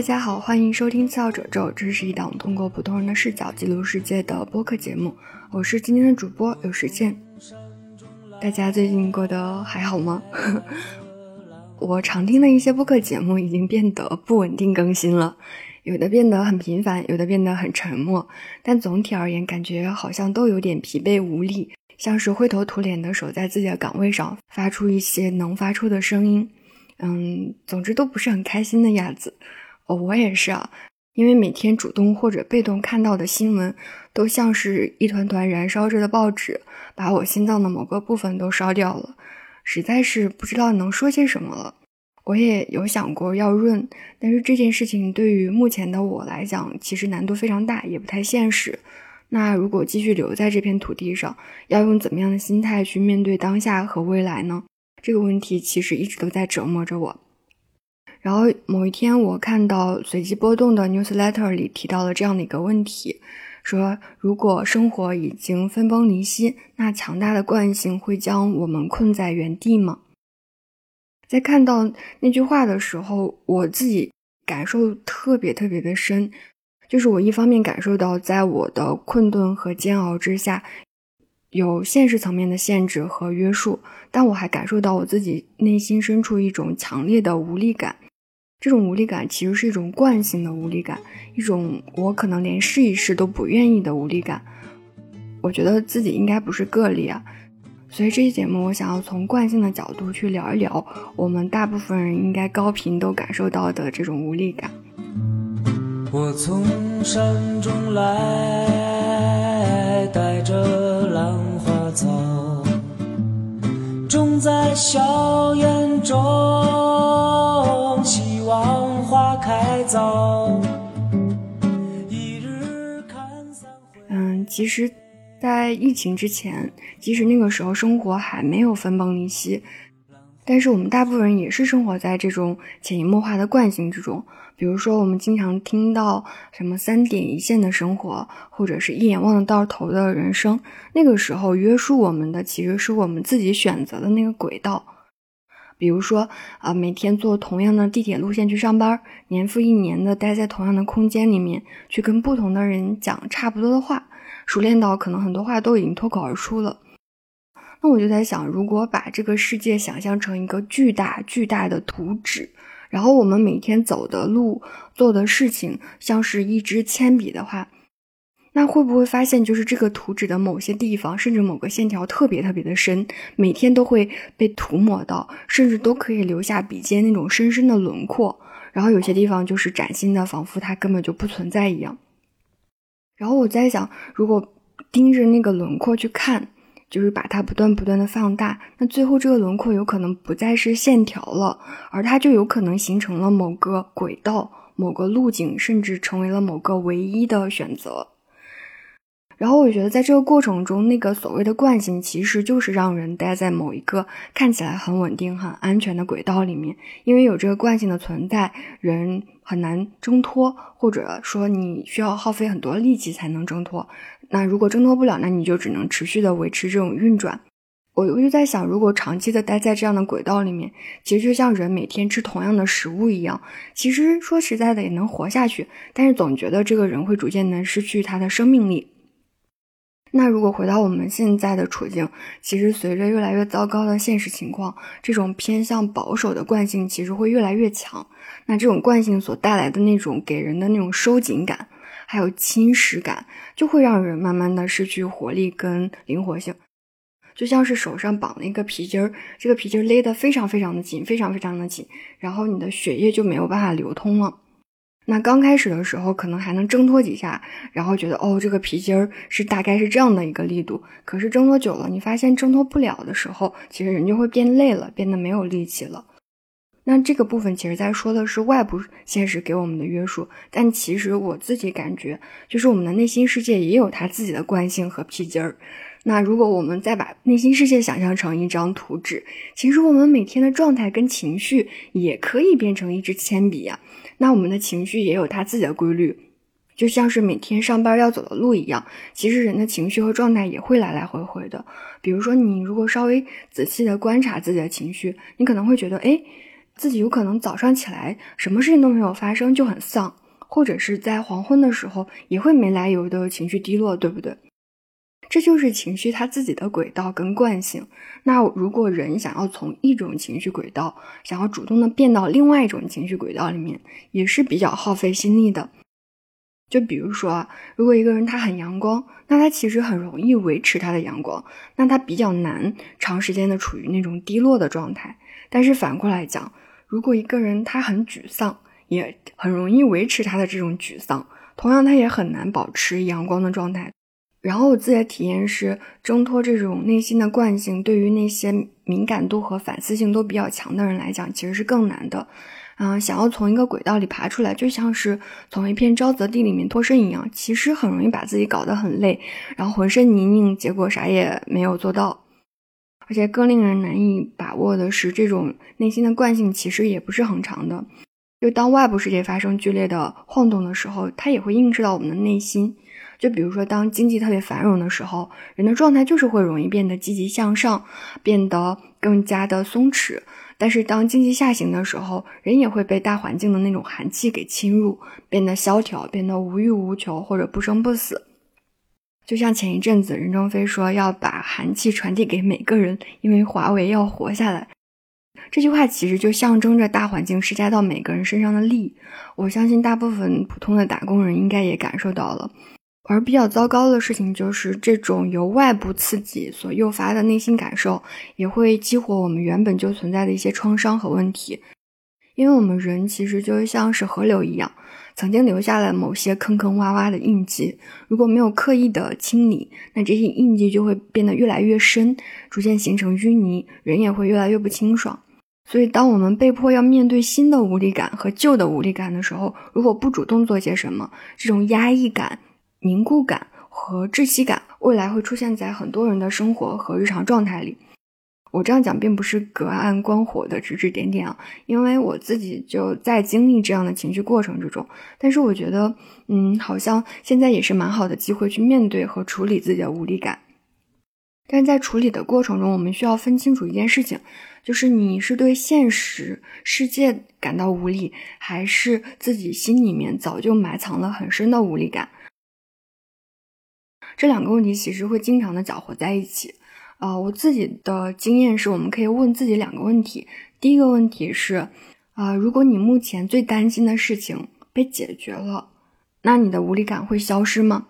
大家好，欢迎收听次要褶皱，这是一档通过普通人的视角记录世界的播客节目。我是今天的主播有时间。大家最近过得还好吗？我常听的一些播客节目已经变得不稳定更新了，有的变得很频繁，有的变得很沉默，但总体而言，感觉好像都有点疲惫无力，像是灰头土脸的守在自己的岗位上，发出一些能发出的声音。嗯，总之都不是很开心的样子。我也是啊，因为每天主动或者被动看到的新闻，都像是一团团燃烧着的报纸，把我心脏的某个部分都烧掉了，实在是不知道能说些什么了。我也有想过要润，但是这件事情对于目前的我来讲，其实难度非常大，也不太现实。那如果继续留在这片土地上，要用怎么样的心态去面对当下和未来呢？这个问题其实一直都在折磨着我。然后某一天，我看到随机波动的 newsletter 里提到了这样的一个问题：说如果生活已经分崩离析，那强大的惯性会将我们困在原地吗？在看到那句话的时候，我自己感受特别特别的深，就是我一方面感受到，在我的困顿和煎熬之下。有现实层面的限制和约束，但我还感受到我自己内心深处一种强烈的无力感。这种无力感其实是一种惯性的无力感，一种我可能连试一试都不愿意的无力感。我觉得自己应该不是个例啊，所以这期节目我想要从惯性的角度去聊一聊我们大部分人应该高频都感受到的这种无力感。我从山中来，带着兰花。草种在硝烟中，望花开早。嗯，其实，在疫情之前，即使那个时候生活还没有分崩离析，但是我们大部分人也是生活在这种潜移默化的惯性之中。比如说，我们经常听到什么三点一线的生活，或者是一眼望得到头的人生。那个时候，约束我们的其实是我们自己选择的那个轨道。比如说，啊，每天坐同样的地铁路线去上班，年复一年的待在同样的空间里面，去跟不同的人讲差不多的话，熟练到可能很多话都已经脱口而出了。那我就在想，如果把这个世界想象成一个巨大巨大的图纸。然后我们每天走的路、做的事情，像是一支铅笔的话，那会不会发现，就是这个图纸的某些地方，甚至某个线条特别特别的深，每天都会被涂抹到，甚至都可以留下笔尖那种深深的轮廓。然后有些地方就是崭新的，仿佛它根本就不存在一样。然后我在想，如果盯着那个轮廓去看。就是把它不断不断的放大，那最后这个轮廓有可能不再是线条了，而它就有可能形成了某个轨道、某个路径，甚至成为了某个唯一的选择。然后我觉得在这个过程中，那个所谓的惯性其实就是让人待在某一个看起来很稳定、很安全的轨道里面，因为有这个惯性的存在，人很难挣脱，或者说你需要耗费很多力气才能挣脱。那如果挣脱不了，那你就只能持续的维持这种运转。我我就在想，如果长期的待在这样的轨道里面，其实就像人每天吃同样的食物一样，其实说实在的也能活下去，但是总觉得这个人会逐渐的失去他的生命力。那如果回到我们现在的处境，其实随着越来越糟糕的现实情况，这种偏向保守的惯性其实会越来越强。那这种惯性所带来的那种给人的那种收紧感。还有侵蚀感，就会让人慢慢的失去活力跟灵活性，就像是手上绑了一个皮筋儿，这个皮筋勒得非常非常的紧，非常非常的紧，然后你的血液就没有办法流通了。那刚开始的时候可能还能挣脱几下，然后觉得哦这个皮筋儿是大概是这样的一个力度，可是挣脱久了，你发现挣脱不了的时候，其实人就会变累了，变得没有力气了。那这个部分其实在说的是外部现实给我们的约束，但其实我自己感觉，就是我们的内心世界也有它自己的惯性和皮筋儿。那如果我们再把内心世界想象成一张图纸，其实我们每天的状态跟情绪也可以变成一支铅笔呀。那我们的情绪也有它自己的规律，就像是每天上班要走的路一样。其实人的情绪和状态也会来来回回的。比如说，你如果稍微仔细的观察自己的情绪，你可能会觉得，哎。自己有可能早上起来什么事情都没有发生就很丧，或者是在黄昏的时候也会没来由的情绪低落，对不对？这就是情绪它自己的轨道跟惯性。那如果人想要从一种情绪轨道，想要主动的变到另外一种情绪轨道里面，也是比较耗费心力的。就比如说啊，如果一个人他很阳光，那他其实很容易维持他的阳光，那他比较难长时间的处于那种低落的状态。但是反过来讲，如果一个人他很沮丧，也很容易维持他的这种沮丧，同样他也很难保持阳光的状态。然后我自己的体验是，挣脱这种内心的惯性，对于那些敏感度和反思性都比较强的人来讲，其实是更难的。啊，想要从一个轨道里爬出来，就像是从一片沼泽地里面脱身一样，其实很容易把自己搞得很累，然后浑身泥泞，结果啥也没有做到。而且更令人难以把握的是，这种内心的惯性其实也不是恒长的。就当外部世界发生剧烈的晃动的时候，它也会映射到我们的内心。就比如说，当经济特别繁荣的时候，人的状态就是会容易变得积极向上，变得更加的松弛。但是当经济下行的时候，人也会被大环境的那种寒气给侵入，变得萧条，变得无欲无求或者不生不死。就像前一阵子任正非说要把寒气传递给每个人，因为华为要活下来。这句话其实就象征着大环境施加到每个人身上的力。我相信大部分普通的打工人应该也感受到了。而比较糟糕的事情就是，这种由外部刺激所诱发的内心感受，也会激活我们原本就存在的一些创伤和问题。因为我们人其实就像是河流一样，曾经留下了某些坑坑洼洼的印记。如果没有刻意的清理，那这些印记就会变得越来越深，逐渐形成淤泥，人也会越来越不清爽。所以，当我们被迫要面对新的无力感和旧的无力感的时候，如果不主动做些什么，这种压抑感。凝固感和窒息感，未来会出现在很多人的生活和日常状态里。我这样讲并不是隔岸观火的指指点点啊，因为我自己就在经历这样的情绪过程之中。但是我觉得，嗯，好像现在也是蛮好的机会去面对和处理自己的无力感。但在处理的过程中，我们需要分清楚一件事情，就是你是对现实世界感到无力，还是自己心里面早就埋藏了很深的无力感。这两个问题其实会经常的搅和在一起，啊，我自己的经验是，我们可以问自己两个问题。第一个问题是，啊，如果你目前最担心的事情被解决了，那你的无力感会消失吗？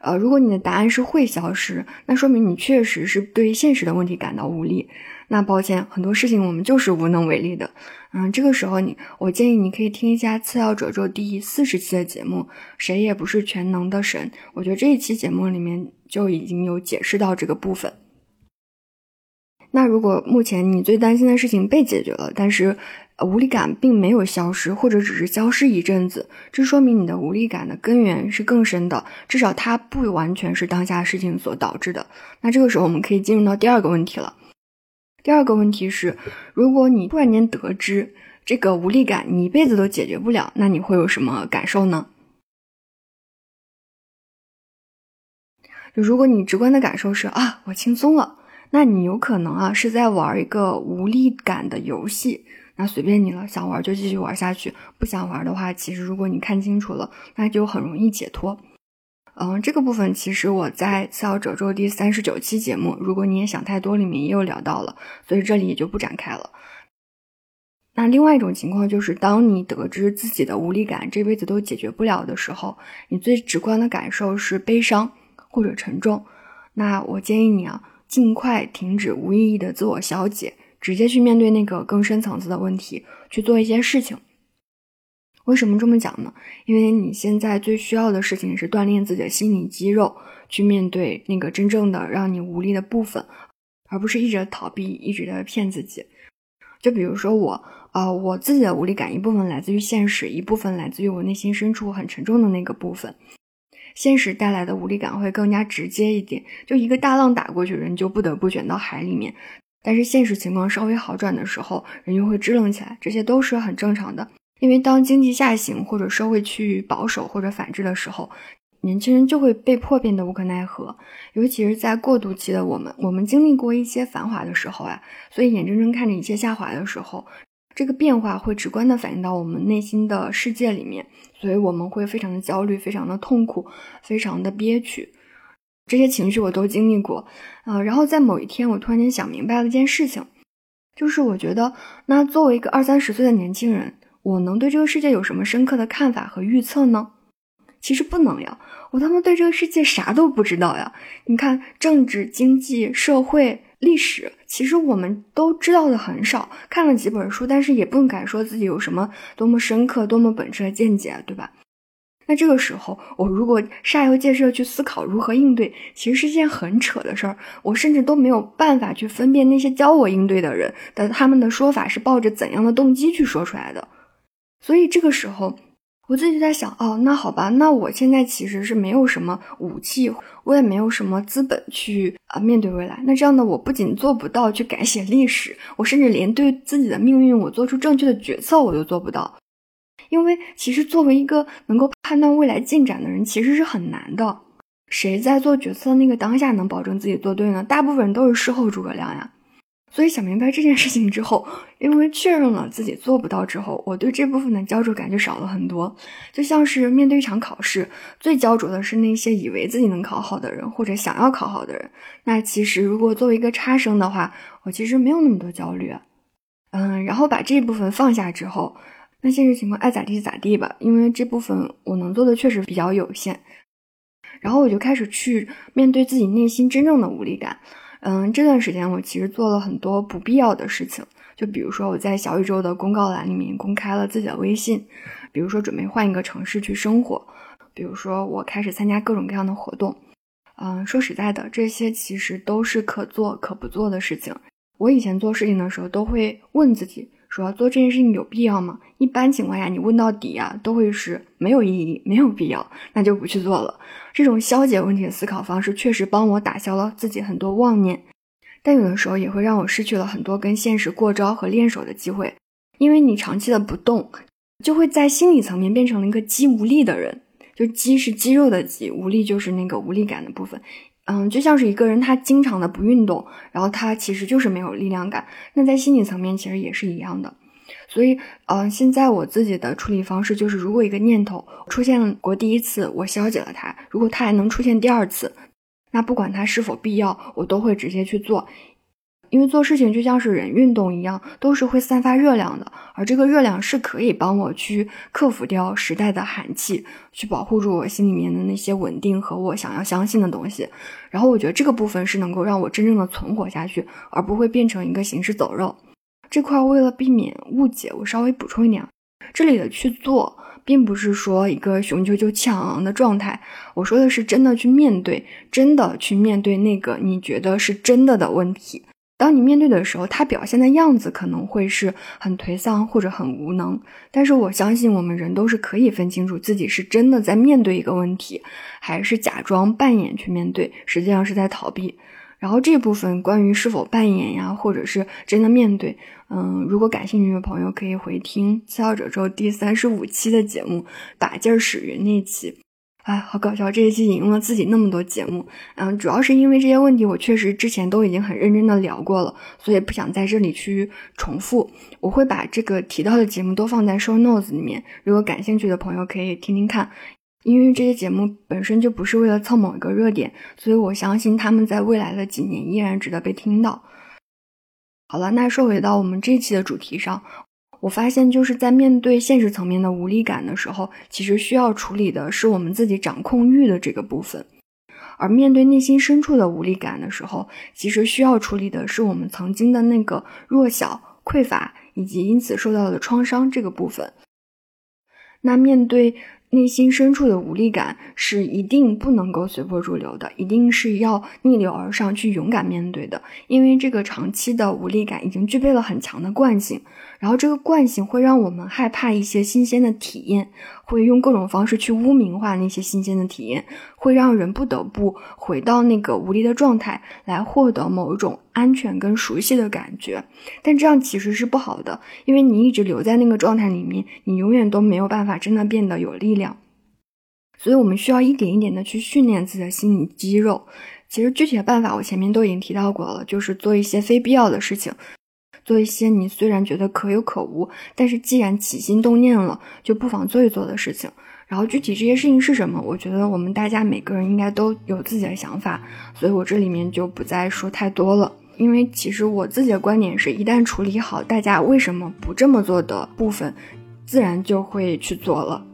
呃，如果你的答案是会消失，那说明你确实是对现实的问题感到无力。那抱歉，很多事情我们就是无能为力的。嗯，这个时候你，我建议你可以听一下《次要褶皱》第四十期的节目，谁也不是全能的神。我觉得这一期节目里面就已经有解释到这个部分。那如果目前你最担心的事情被解决了，但是无力感并没有消失，或者只是消失一阵子，这说明你的无力感的根源是更深的，至少它不完全是当下事情所导致的。那这个时候我们可以进入到第二个问题了。第二个问题是，如果你突然间得知这个无力感你一辈子都解决不了，那你会有什么感受呢？就如果你直观的感受是啊，我轻松了，那你有可能啊是在玩一个无力感的游戏，那随便你了，想玩就继续玩下去，不想玩的话，其实如果你看清楚了，那就很容易解脱。嗯，这个部分其实我在《次要褶皱》第三十九期节目，如果你也想太多里面也有聊到了，所以这里也就不展开了。那另外一种情况就是，当你得知自己的无力感这辈子都解决不了的时候，你最直观的感受是悲伤或者沉重。那我建议你啊，尽快停止无意义的自我消解，直接去面对那个更深层次的问题，去做一些事情。为什么这么讲呢？因为你现在最需要的事情是锻炼自己的心理肌肉，去面对那个真正的让你无力的部分，而不是一直逃避，一直的骗自己。就比如说我，呃，我自己的无力感一部分来自于现实，一部分来自于我内心深处很沉重的那个部分。现实带来的无力感会更加直接一点，就一个大浪打过去，人就不得不卷到海里面。但是现实情况稍微好转的时候，人又会支棱起来，这些都是很正常的。因为当经济下行或者社会趋于保守或者反制的时候，年轻人就会被迫变得无可奈何，尤其是在过渡期的我们，我们经历过一些繁华的时候啊，所以眼睁睁看着一切下滑的时候，这个变化会直观的反映到我们内心的世界里面，所以我们会非常的焦虑，非常的痛苦，非常的憋屈，这些情绪我都经历过，呃，然后在某一天，我突然间想明白了一件事情，就是我觉得，那作为一个二三十岁的年轻人，我能对这个世界有什么深刻的看法和预测呢？其实不能呀，我他妈对这个世界啥都不知道呀！你看，政治、经济、社会、历史，其实我们都知道的很少，看了几本书，但是也不敢说自己有什么多么深刻、多么本质的见解，对吧？那这个时候，我如果煞有介事的去思考如何应对，其实是件很扯的事儿。我甚至都没有办法去分辨那些教我应对的人的他们的说法是抱着怎样的动机去说出来的。所以这个时候。我自己就在想，哦，那好吧，那我现在其实是没有什么武器，我也没有什么资本去啊面对未来。那这样的我不仅做不到去改写历史，我甚至连对自己的命运，我做出正确的决策我都做不到。因为其实作为一个能够判断未来进展的人，其实是很难的。谁在做决策那个当下能保证自己做对呢？大部分人都是事后诸葛亮呀。所以想明白这件事情之后，因为确认了自己做不到之后，我对这部分的焦灼感就少了很多。就像是面对一场考试，最焦灼的是那些以为自己能考好的人，或者想要考好的人。那其实如果作为一个差生的话，我其实没有那么多焦虑。嗯，然后把这部分放下之后，那现实情况爱咋地咋地吧，因为这部分我能做的确实比较有限。然后我就开始去面对自己内心真正的无力感。嗯，这段时间我其实做了很多不必要的事情，就比如说我在小宇宙的公告栏里面公开了自己的微信，比如说准备换一个城市去生活，比如说我开始参加各种各样的活动。嗯，说实在的，这些其实都是可做可不做的事情。我以前做事情的时候都会问自己。说做这件事情有必要吗？一般情况下，你问到底啊，都会是没有意义、没有必要，那就不去做了。这种消解问题的思考方式，确实帮我打消了自己很多妄念，但有的时候也会让我失去了很多跟现实过招和练手的机会。因为你长期的不动，就会在心理层面变成了一个肌无力的人。就肌是肌肉的肌，无力就是那个无力感的部分。嗯，就像是一个人，他经常的不运动，然后他其实就是没有力量感。那在心理层面其实也是一样的。所以，嗯，现在我自己的处理方式就是，如果一个念头出现过第一次，我消解了它；如果它还能出现第二次，那不管它是否必要，我都会直接去做。因为做事情就像是人运动一样，都是会散发热量的，而这个热量是可以帮我去克服掉时代的寒气，去保护住我心里面的那些稳定和我想要相信的东西。然后我觉得这个部分是能够让我真正的存活下去，而不会变成一个行尸走肉。这块为了避免误解，我稍微补充一点，这里的去做，并不是说一个雄赳赳气昂昂的状态，我说的是真的去面对，真的去面对那个你觉得是真的的问题。当你面对的时候，他表现的样子可能会是很颓丧或者很无能，但是我相信我们人都是可以分清楚自己是真的在面对一个问题，还是假装扮演去面对，实际上是在逃避。然后这部分关于是否扮演呀，或者是真的面对，嗯，如果感兴趣的朋友可以回听《七号者周》第三十五期的节目，把劲儿使云那期。哎，好搞笑！这一期引用了自己那么多节目，嗯，主要是因为这些问题我确实之前都已经很认真的聊过了，所以不想在这里去重复。我会把这个提到的节目都放在 show notes 里面，如果感兴趣的朋友可以听听看。因为这些节目本身就不是为了蹭某一个热点，所以我相信他们在未来的几年依然值得被听到。好了，那说回到我们这期的主题上。我发现，就是在面对现实层面的无力感的时候，其实需要处理的是我们自己掌控欲的这个部分；而面对内心深处的无力感的时候，其实需要处理的是我们曾经的那个弱小、匮乏以及因此受到的创伤这个部分。那面对。内心深处的无力感是一定不能够随波逐流的，一定是要逆流而上去勇敢面对的。因为这个长期的无力感已经具备了很强的惯性，然后这个惯性会让我们害怕一些新鲜的体验，会用各种方式去污名化那些新鲜的体验，会让人不得不回到那个无力的状态来获得某一种安全跟熟悉的感觉。但这样其实是不好的，因为你一直留在那个状态里面，你永远都没有办法真的变得有力量。所以我们需要一点一点的去训练自己的心理肌肉。其实具体的办法我前面都已经提到过了，就是做一些非必要的事情，做一些你虽然觉得可有可无，但是既然起心动念了，就不妨做一做的事情。然后具体这些事情是什么，我觉得我们大家每个人应该都有自己的想法，所以我这里面就不再说太多了。因为其实我自己的观点是，一旦处理好大家为什么不这么做的部分，自然就会去做了。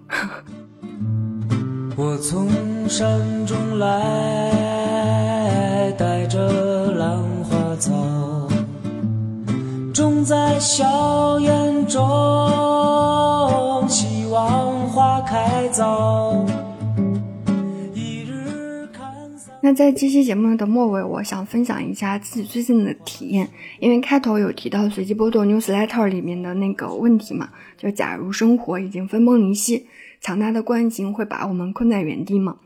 我从山中来，带着兰花草，种在硝烟中，希望花。开早。那在这期节目的末尾，我想分享一下自己最近的体验。因为开头有提到随机波动 newsletter 里面的那个问题嘛，就假如生活已经分崩离析，强大的惯性会把我们困在原地吗？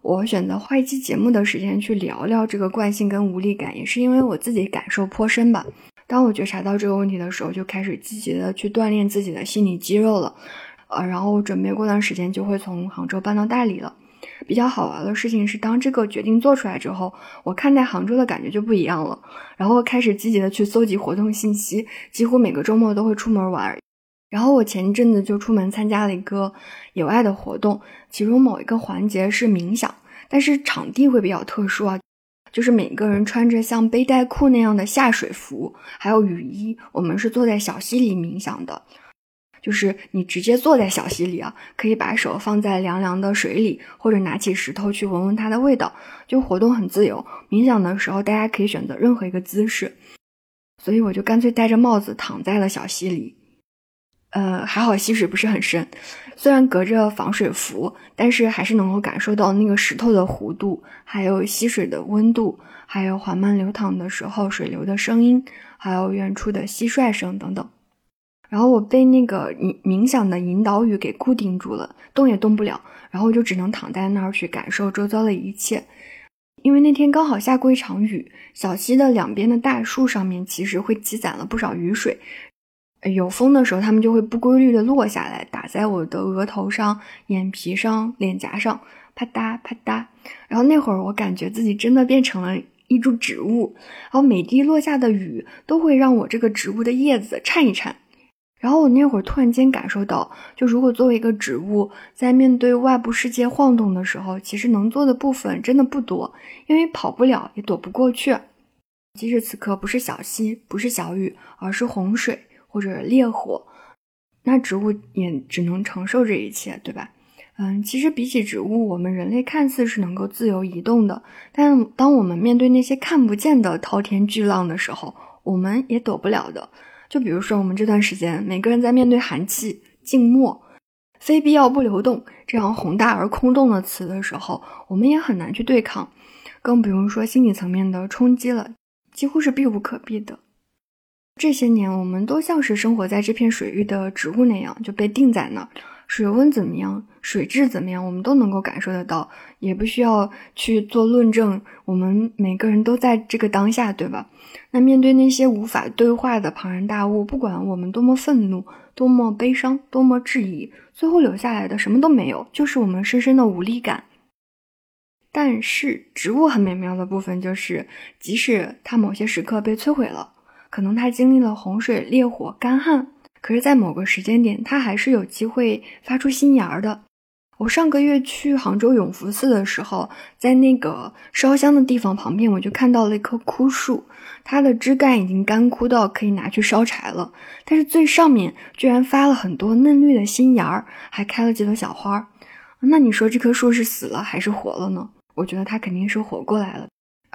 我选择花一期节目的时间去聊聊这个惯性跟无力感，也是因为我自己感受颇深吧。当我觉察到这个问题的时候，就开始积极的去锻炼自己的心理肌肉了。呃，然后准备过段时间就会从杭州搬到大理了。比较好玩的事情是，当这个决定做出来之后，我看待杭州的感觉就不一样了。然后开始积极的去搜集活动信息，几乎每个周末都会出门玩。然后我前一阵子就出门参加了一个野外的活动，其中某一个环节是冥想，但是场地会比较特殊啊，就是每个人穿着像背带裤那样的下水服，还有雨衣，我们是坐在小溪里冥想的。就是你直接坐在小溪里啊，可以把手放在凉凉的水里，或者拿起石头去闻闻它的味道，就活动很自由。冥想的时候，大家可以选择任何一个姿势，所以我就干脆戴着帽子躺在了小溪里。呃，还好溪水不是很深，虽然隔着防水服，但是还是能够感受到那个石头的弧度，还有溪水的温度，还有缓慢流淌的时候水流的声音，还有远处的蟋蟀声等等。然后我被那个冥冥想的引导语给固定住了，动也动不了，然后就只能躺在那儿去感受周遭的一切。因为那天刚好下过一场雨，小溪的两边的大树上面其实会积攒了不少雨水，有风的时候它们就会不规律的落下来，打在我的额头上、眼皮上、脸颊上，啪嗒啪嗒。然后那会儿我感觉自己真的变成了一株植物，然后每滴落下的雨都会让我这个植物的叶子颤一颤。然后我那会儿突然间感受到，就如果作为一个植物，在面对外部世界晃动的时候，其实能做的部分真的不多，因为跑不了，也躲不过去。即使此刻不是小溪，不是小雨，而是洪水或者烈火，那植物也只能承受这一切，对吧？嗯，其实比起植物，我们人类看似是能够自由移动的，但当我们面对那些看不见的滔天巨浪的时候，我们也躲不了的。就比如说，我们这段时间，每个人在面对寒气、静默、非必要不流动这样宏大而空洞的词的时候，我们也很难去对抗，更不用说心理层面的冲击了，几乎是避无可避的。这些年，我们都像是生活在这片水域的植物那样，就被定在那儿。水温怎么样，水质怎么样，我们都能够感受得到，也不需要去做论证。我们每个人都在这个当下，对吧？那面对那些无法对话的庞然大物，不管我们多么愤怒、多么悲伤、多么质疑，最后留下来的什么都没有，就是我们深深的无力感。但是，植物很美妙的部分就是，即使它某些时刻被摧毁了，可能它经历了洪水、烈火、干旱。可是，在某个时间点，它还是有机会发出新芽的。我上个月去杭州永福寺的时候，在那个烧香的地方旁边，我就看到了一棵枯树，它的枝干已经干枯到可以拿去烧柴了，但是最上面居然发了很多嫩绿的新芽儿，还开了几朵小花。那你说这棵树是死了还是活了呢？我觉得它肯定是活过来了。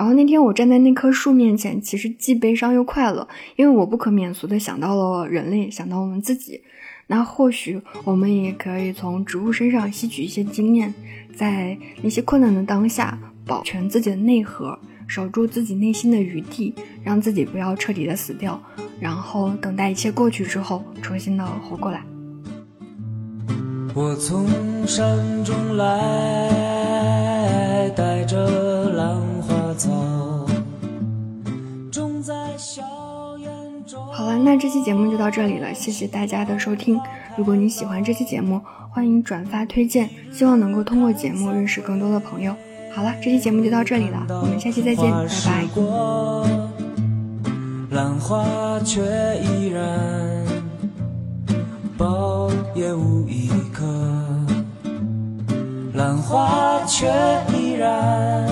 然后那天我站在那棵树面前，其实既悲伤又快乐，因为我不可免俗的想到了人类，想到我们自己。那或许我们也可以从植物身上吸取一些经验，在那些困难的当下，保全自己的内核，守住自己内心的余地，让自己不要彻底的死掉，然后等待一切过去之后，重新的活过来。我从山中来，带着兰。好了，那这期节目就到这里了，谢谢大家的收听。如果你喜欢这期节目，欢迎转发推荐，希望能够通过节目认识更多的朋友。好了，这期节目就到这里了，我们下期再见，拜拜。兰花却依然苞也无一颗，兰花却依然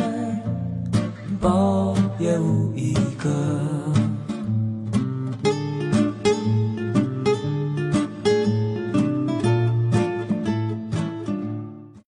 抱也无一个。